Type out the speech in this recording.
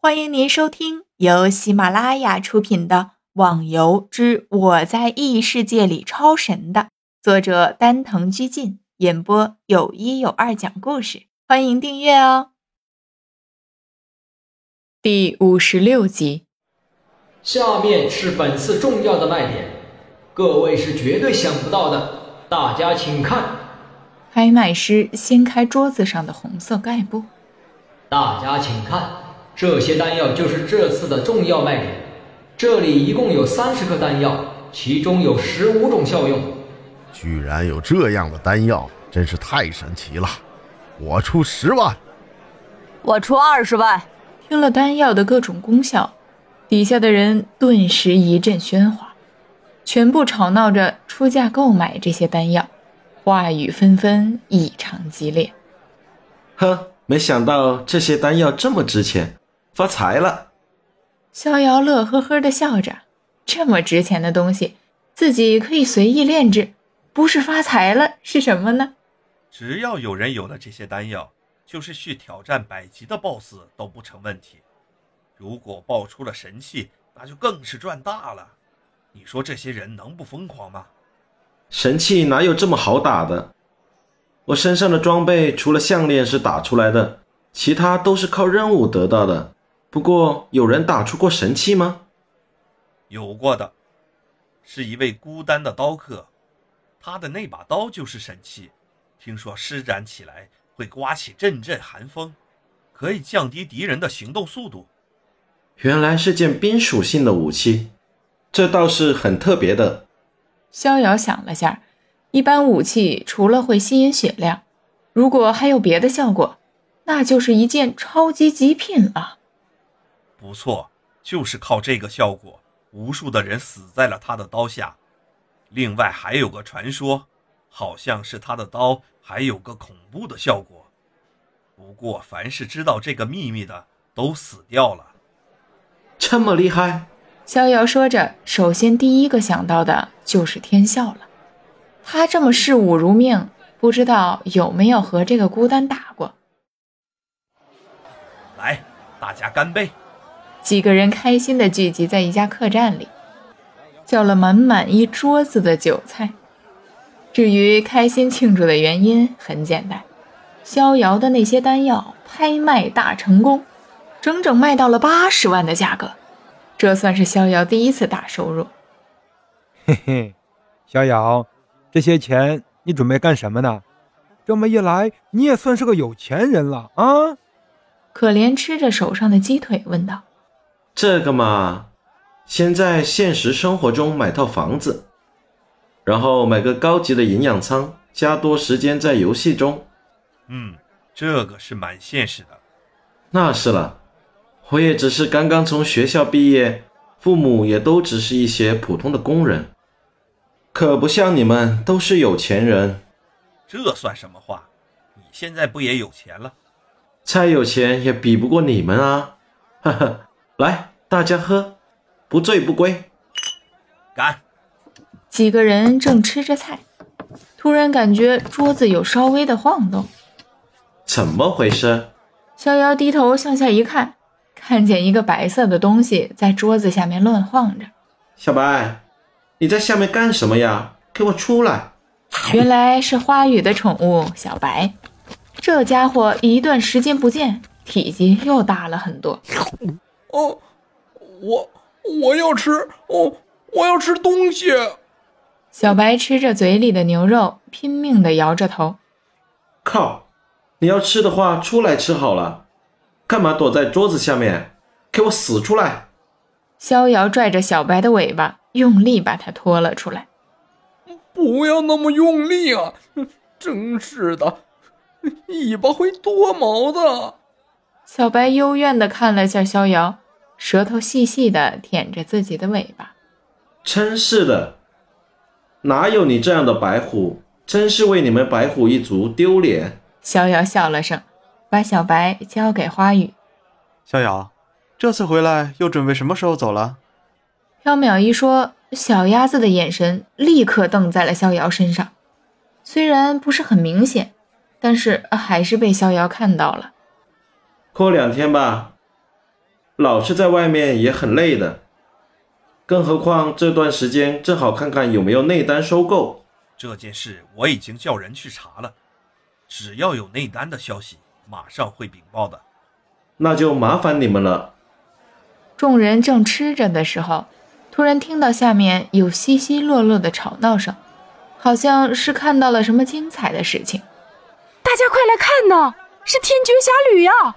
欢迎您收听由喜马拉雅出品的《网游之我在异世界里超神》的作者丹藤居进演播，有一有二讲故事。欢迎订阅哦。第五十六集，下面是本次重要的卖点，各位是绝对想不到的，大家请看。拍卖师掀开桌子上的红色盖布，大家请看。这些丹药就是这次的重要卖点。这里一共有三十颗丹药，其中有十五种效用。居然有这样的丹药，真是太神奇了！我出十万，我出二十万。听了丹药的各种功效，底下的人顿时一阵喧哗，全部吵闹着出价购买这些丹药，话语纷纷，异常激烈。哼，没想到这些丹药这么值钱。发财了，逍遥乐呵呵的笑着。这么值钱的东西，自己可以随意炼制，不是发财了是什么呢？只要有人有了这些丹药，就是去挑战百级的 BOSS 都不成问题。如果爆出了神器，那就更是赚大了。你说这些人能不疯狂吗？神器哪有这么好打的？我身上的装备除了项链是打出来的，其他都是靠任务得到的。不过，有人打出过神器吗？有过的，是一位孤单的刀客，他的那把刀就是神器。听说施展起来会刮起阵阵寒风，可以降低敌人的行动速度。原来是件冰属性的武器，这倒是很特别的。逍遥想了下，一般武器除了会吸引血量，如果还有别的效果，那就是一件超级极品了。不错，就是靠这个效果，无数的人死在了他的刀下。另外还有个传说，好像是他的刀还有个恐怖的效果。不过凡是知道这个秘密的都死掉了。这么厉害？逍遥说着，首先第一个想到的就是天啸了。他这么视武如命，不知道有没有和这个孤单打过？来，大家干杯！几个人开心地聚集在一家客栈里，叫了满满一桌子的酒菜。至于开心庆祝的原因，很简单：逍遥的那些丹药拍卖大成功，整整卖到了八十万的价格，这算是逍遥第一次大收入。嘿嘿，逍遥，这些钱你准备干什么呢？这么一来，你也算是个有钱人了啊！可怜吃着手上的鸡腿，问道。这个嘛，先在现实生活中买套房子，然后买个高级的营养舱，加多时间在游戏中。嗯，这个是蛮现实的。那是了，我也只是刚刚从学校毕业，父母也都只是一些普通的工人，可不像你们都是有钱人。这算什么话？你现在不也有钱了？再有钱也比不过你们啊！哈哈。来，大家喝，不醉不归。干！几个人正吃着菜，突然感觉桌子有稍微的晃动。怎么回事？逍遥低头向下一看，看见一个白色的东西在桌子下面乱晃着。小白，你在下面干什么呀？给我出来！原来是花语的宠物小白。这家伙一段时间不见，体积又大了很多。哦，我我要吃哦，我要吃东西。小白吃着嘴里的牛肉，拼命的摇着头。靠！你要吃的话，出来吃好了，干嘛躲在桌子下面？给我死出来！逍遥拽着小白的尾巴，用力把它拖了出来。不要那么用力啊！真是的，尾巴会脱毛的。小白幽怨地看了下逍遥，舌头细细地舔着自己的尾巴。真是的，哪有你这样的白虎？真是为你们白虎一族丢脸。逍遥笑了声，把小白交给花语。逍遥，这次回来又准备什么时候走了？缥缈一说，小鸭子的眼神立刻瞪在了逍遥身上，虽然不是很明显，但是还是被逍遥看到了。过两天吧。老是在外面也很累的。更何况这段时间正好看看有没有内丹收购。这件事我已经叫人去查了，只要有内丹的消息，马上会禀报的。那就麻烦你们了。众人正吃着的时候，突然听到下面有稀稀落落的吵闹声，好像是看到了什么精彩的事情。大家快来看呐，是天绝侠侣呀！